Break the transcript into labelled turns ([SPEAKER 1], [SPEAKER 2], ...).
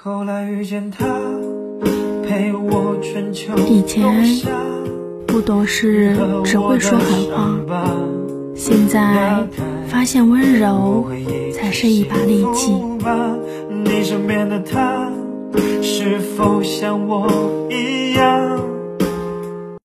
[SPEAKER 1] 后来遇见他，陪我春秋。以前不懂事，只会说狠话。现在发现温柔才是一把利器。
[SPEAKER 2] 你身边的他是否像我？